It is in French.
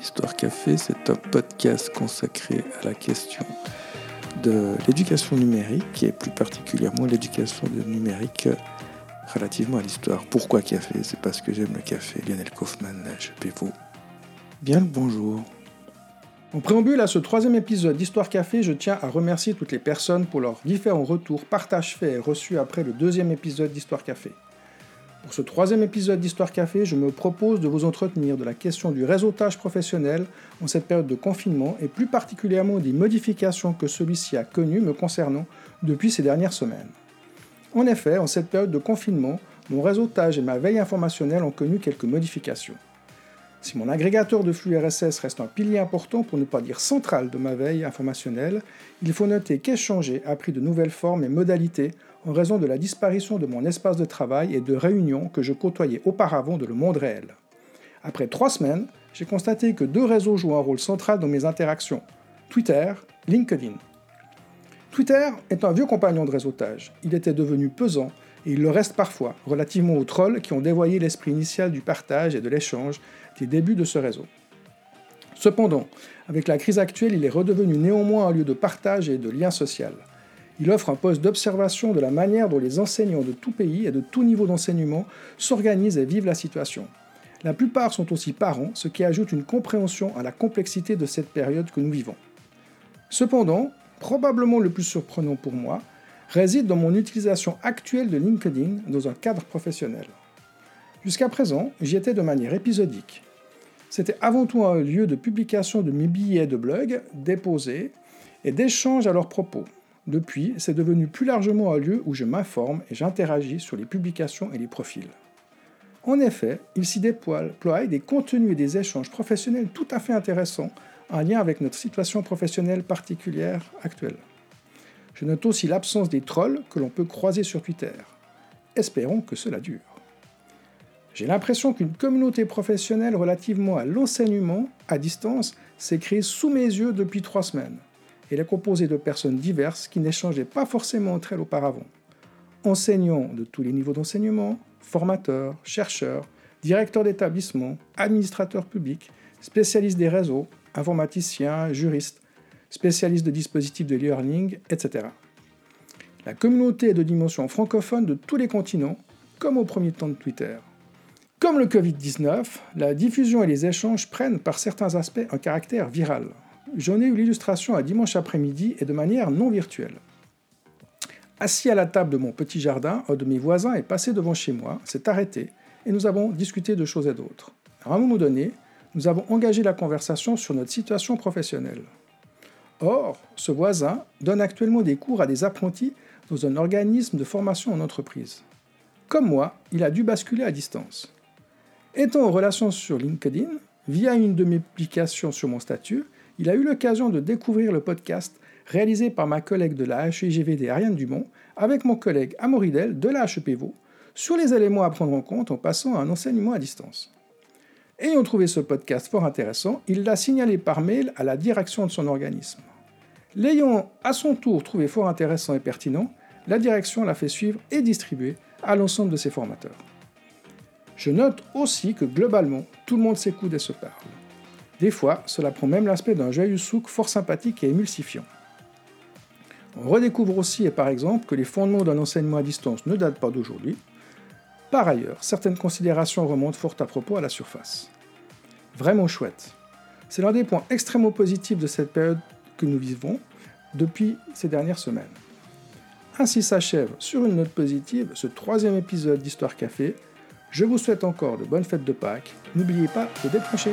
Histoire Café, c'est un podcast consacré à la question de l'éducation numérique et plus particulièrement l'éducation numérique relativement à l'histoire. Pourquoi café? C'est parce que j'aime le café. Lionel Kaufmann, HPV. Bien le bonjour. En préambule à ce troisième épisode d'Histoire Café, je tiens à remercier toutes les personnes pour leurs différents retours, partages faits et reçus après le deuxième épisode d'Histoire Café. Pour ce troisième épisode d'Histoire Café, je me propose de vous entretenir de la question du réseautage professionnel en cette période de confinement et plus particulièrement des modifications que celui-ci a connues me concernant depuis ces dernières semaines. En effet, en cette période de confinement, mon réseautage et ma veille informationnelle ont connu quelques modifications. Si mon agrégateur de flux RSS reste un pilier important, pour ne pas dire central, de ma veille informationnelle, il faut noter qu'échanger a pris de nouvelles formes et modalités en raison de la disparition de mon espace de travail et de réunions que je côtoyais auparavant de le monde réel. Après trois semaines, j'ai constaté que deux réseaux jouent un rôle central dans mes interactions Twitter, LinkedIn. Twitter est un vieux compagnon de réseautage. Il était devenu pesant et il le reste parfois, relativement aux trolls qui ont dévoyé l'esprit initial du partage et de l'échange des débuts de ce réseau. Cependant, avec la crise actuelle, il est redevenu néanmoins un lieu de partage et de lien social. Il offre un poste d'observation de la manière dont les enseignants de tout pays et de tout niveau d'enseignement s'organisent et vivent la situation. La plupart sont aussi parents, ce qui ajoute une compréhension à la complexité de cette période que nous vivons. Cependant, probablement le plus surprenant pour moi, réside dans mon utilisation actuelle de LinkedIn dans un cadre professionnel. Jusqu'à présent, j'y étais de manière épisodique. C'était avant tout un lieu de publication de mes billets de blog déposés et d'échanges à leur propos. Depuis, c'est devenu plus largement un lieu où je m'informe et j'interagis sur les publications et les profils. En effet, il s'y déploie des contenus et des échanges professionnels tout à fait intéressants en lien avec notre situation professionnelle particulière actuelle. Je note aussi l'absence des trolls que l'on peut croiser sur Twitter. Espérons que cela dure. J'ai l'impression qu'une communauté professionnelle relativement à l'enseignement à distance s'est créée sous mes yeux depuis trois semaines. Elle est composée de personnes diverses qui n'échangeaient pas forcément entre elles auparavant. Enseignants de tous les niveaux d'enseignement, formateurs, chercheurs, directeurs d'établissement, administrateurs publics, spécialistes des réseaux, informaticiens, juristes, spécialistes de dispositifs de learning, etc. La communauté est de dimension francophone de tous les continents, comme au premier temps de Twitter. Comme le Covid-19, la diffusion et les échanges prennent par certains aspects un caractère viral j'en ai eu l'illustration à dimanche après-midi et de manière non virtuelle. Assis à la table de mon petit jardin, un de mes voisins est passé devant chez moi, s'est arrêté, et nous avons discuté de choses et d'autres. À un moment donné, nous avons engagé la conversation sur notre situation professionnelle. Or, ce voisin donne actuellement des cours à des apprentis dans un organisme de formation en entreprise. Comme moi, il a dû basculer à distance. Étant en relation sur LinkedIn, via une de mes publications sur mon statut, il a eu l'occasion de découvrir le podcast réalisé par ma collègue de la HEGVD Ariane Dumont avec mon collègue Amoridel de la HEPVO sur les éléments à prendre en compte en passant à un enseignement à distance. Ayant trouvé ce podcast fort intéressant, il l'a signalé par mail à la direction de son organisme. L'ayant à son tour trouvé fort intéressant et pertinent, la direction l'a fait suivre et distribuer à l'ensemble de ses formateurs. Je note aussi que globalement, tout le monde s'écoute et se parle. Des fois, cela prend même l'aspect d'un joyeux souk fort sympathique et émulsifiant. On redécouvre aussi, et par exemple, que les fondements d'un enseignement à distance ne datent pas d'aujourd'hui. Par ailleurs, certaines considérations remontent fort à propos à la surface. Vraiment chouette. C'est l'un des points extrêmement positifs de cette période que nous vivons depuis ces dernières semaines. Ainsi s'achève sur une note positive ce troisième épisode d'Histoire Café. Je vous souhaite encore de bonnes fêtes de Pâques. N'oubliez pas de décrocher.